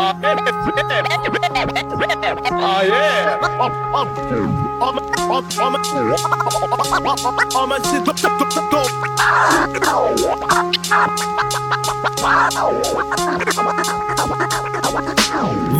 Oh yeah. Go, go.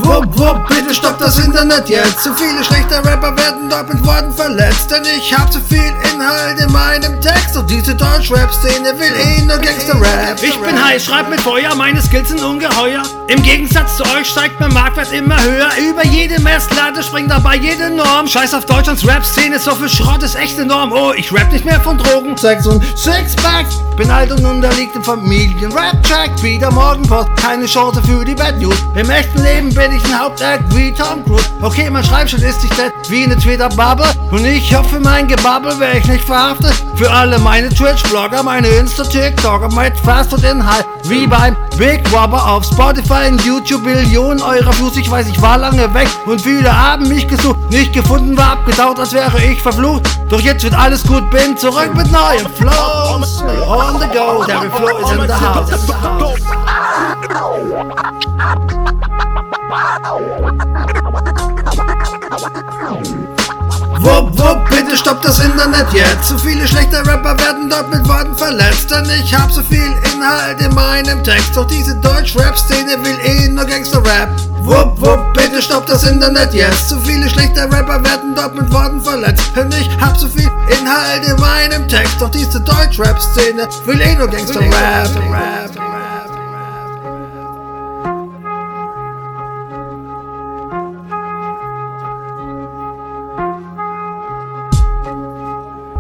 Wupp, wupp, bitte stopp das Internet jetzt. Zu viele schlechte Rapper werden dort mit Worten verletzt. Denn ich hab zu viel Inhalt in meinem Text. Und diese Deutsch-Rap-Szene will eh nur Gangster-Rap. Ich bin heiß, schreib mit Feuer, meine Skills sind ungeheuer. Im Gegensatz zu euch steigt mein Marktwert immer höher. Über jede Messlatte springt dabei jede Norm. Scheiß auf Deutschlands Rap-Szene, so viel Schrott ist echte Norm. Oh, ich rap nicht mehr von Drogen. Sex und Sixpack. Bin alt und unterliegt im Familien-Rap-Track. Wieder Morgenpost, keine Chance für die Bad News. Im echten Leben bin ich ein Hauptact wie Tom Cruise. Okay, mein Schreibschritt ist nicht nett wie eine Twitter-Bubble. Und ich hoffe, mein Gebabbel wäre ich nicht verhaftet. Für alle meine Twitch-Blogger, meine Insta-TikToker mit Fastfood-Inhalt. Wie beim Big Robber auf Spotify und YouTube. Millionen eurer Views. Ich weiß, ich war lange weg und viele haben mich gesucht. Nicht gefunden, war abgetaucht, als wäre ich verflucht. Doch jetzt wird alles gut, bin zurück mit neuen Flows. On the go, Terry Flow is in the house. In the house. Das Internet jetzt. Zu viele schlechte Rapper werden dort mit Worten verletzt. Denn ich hab so viel Inhalt in meinem Text. Doch diese Deutsch-Rap-Szene will eh nur Gangster-Rap. Wupp, wupp, bitte stopp das Internet jetzt. Zu viele schlechte Rapper werden dort mit Worten verletzt. Denn ich hab so viel Inhalt in meinem Text. Doch diese Deutsch-Rap-Szene will eh nur Gangster-Rap.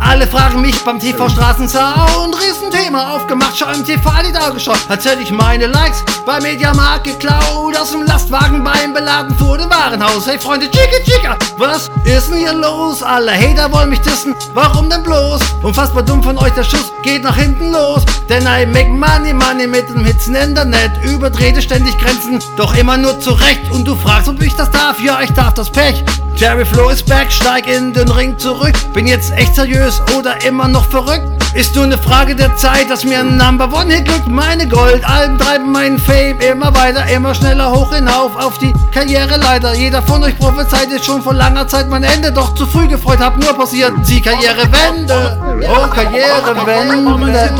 Alle fragen mich beim TV Straßensound. Riesenthema aufgemacht, schau im TV die da geschaut. Erzähl ich meine Likes bei Mediamarkt geklaut. Aus dem Lastwagen beim Beladen vor dem Warenhaus. Hey Freunde, Chica Chica, was ist denn hier los? Alle Hater wollen mich dissen, warum denn bloß? Unfassbar dumm von euch, der Schuss geht nach hinten los. Denn I make money, money mit dem Hitzen Internet. Übertrete ständig Grenzen, doch immer nur zurecht. Und du fragst, ob ich das darf? Ja, ich darf das Pech. Jerry Flo ist back, steig in den Ring zurück. Bin jetzt echt seriös oder immer noch verrückt? Ist nur eine Frage der Zeit, dass mir ein Number One Hit glückt. Meine Goldalben treiben meinen Fame immer weiter, immer schneller hoch hinauf auf die Karriereleiter. Jeder von euch prophezeit jetzt schon vor langer Zeit mein Ende, doch zu früh gefreut, hab nur passiert. Sie Karrierewende, oh Karrierewende.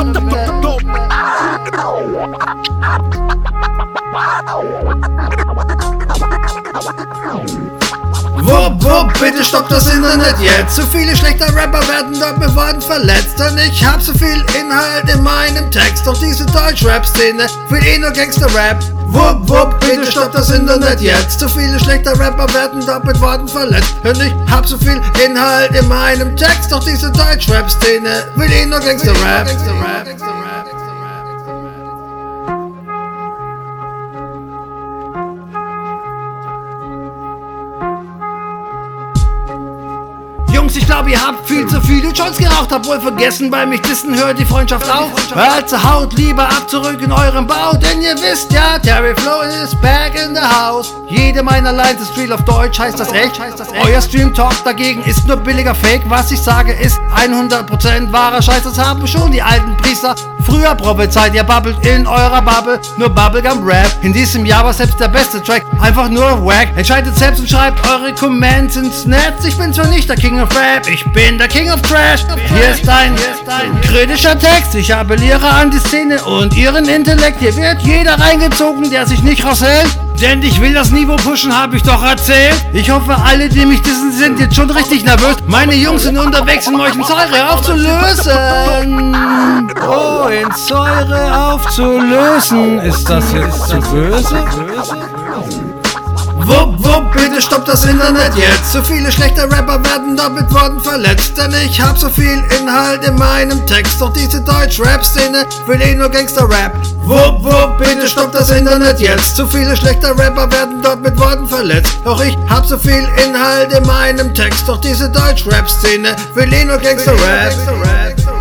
Wupp, wupp, bitte stopp das Internet jetzt. Zu viele schlechte Rapper werden dort mit Worten verletzt. Denn ich hab so viel Inhalt in meinem Text. Doch diese Deutsch-Rap-Szene will eh nur Gangster-Rap. Wupp, wupp, bitte stopp das Internet jetzt. Zu viele schlechte Rapper werden dort mit Worten verletzt. Denn ich hab so viel Inhalt in meinem Text. Doch diese Deutsch-Rap-Szene will eh nur Gangster-Rap. Gangster-Rap. Gangster-Rap. Jungs, ich glaube, ihr habt viel zu viele Joints geraucht, habt wohl vergessen, bei mich dissen hört die Freundschaft auf. Also haut lieber ab zurück in eurem Bau, denn ihr wisst ja, Terry Flow is back in the house. Jede meiner Lines ist real auf Deutsch, heißt das echt? Euer Stream Talk dagegen ist nur billiger Fake. Was ich sage ist 100% wahrer Scheiß, das haben schon die alten Priester früher prophezeit. Ihr babbelt in eurer Bubble nur Bubblegum Rap. In diesem Jahr war selbst der beste Track einfach nur wack. Entscheidet selbst und schreibt eure Comments ins Netz. Ich bin zwar nicht der King of Rap, ich bin der King of Trash. Hier ist ein kritischer Text. Ich appelliere an die Szene und ihren Intellekt. Hier wird jeder reingezogen, der sich nicht raushält. Denn ich will das Niveau pushen, habe ich doch erzählt. Ich hoffe, alle, die mich dissen, sind jetzt schon richtig nervös. Meine Jungs sind unterwegs, um euch in Säure aufzulösen. Oh, in Säure aufzulösen. Ist das jetzt zu böse? Wupp, wupp, bitte stopp das Internet jetzt. Zu viele schlechte Rapper werden dort mit Worten verletzt. Denn ich hab so viel Inhalt in meinem Text. Doch diese Deutsch-Rap-Szene will eh nur Gangster-Rap. Wupp, wupp, bitte stopp das Internet jetzt. Zu viele schlechte Rapper werden dort mit Worten verletzt. Doch ich hab so viel Inhalt in meinem Text. Doch diese Deutsch-Rap-Szene will eh nur Gangster-Rap.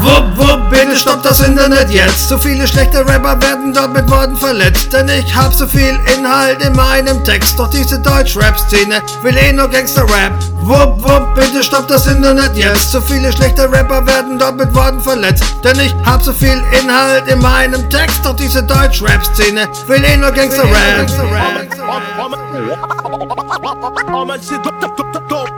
Wupp, wupp, bitte stoppt das Internet jetzt. So viele schlechte Rapper werden dort mit Worten verletzt. Denn ich hab so viel Inhalt in meinem Text. Doch diese Deutsch-Rap-Szene will eh nur Gangster-Rap. Wupp, wupp, bitte stoppt das Internet jetzt. So viele schlechte Rapper werden dort mit Worten verletzt. Denn ich hab so viel Inhalt in meinem Text. Doch diese Deutsch-Rap-Szene will eh nur Gangster-Rap. Ama shit top top top top top.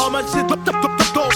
Ama shit top top top top top.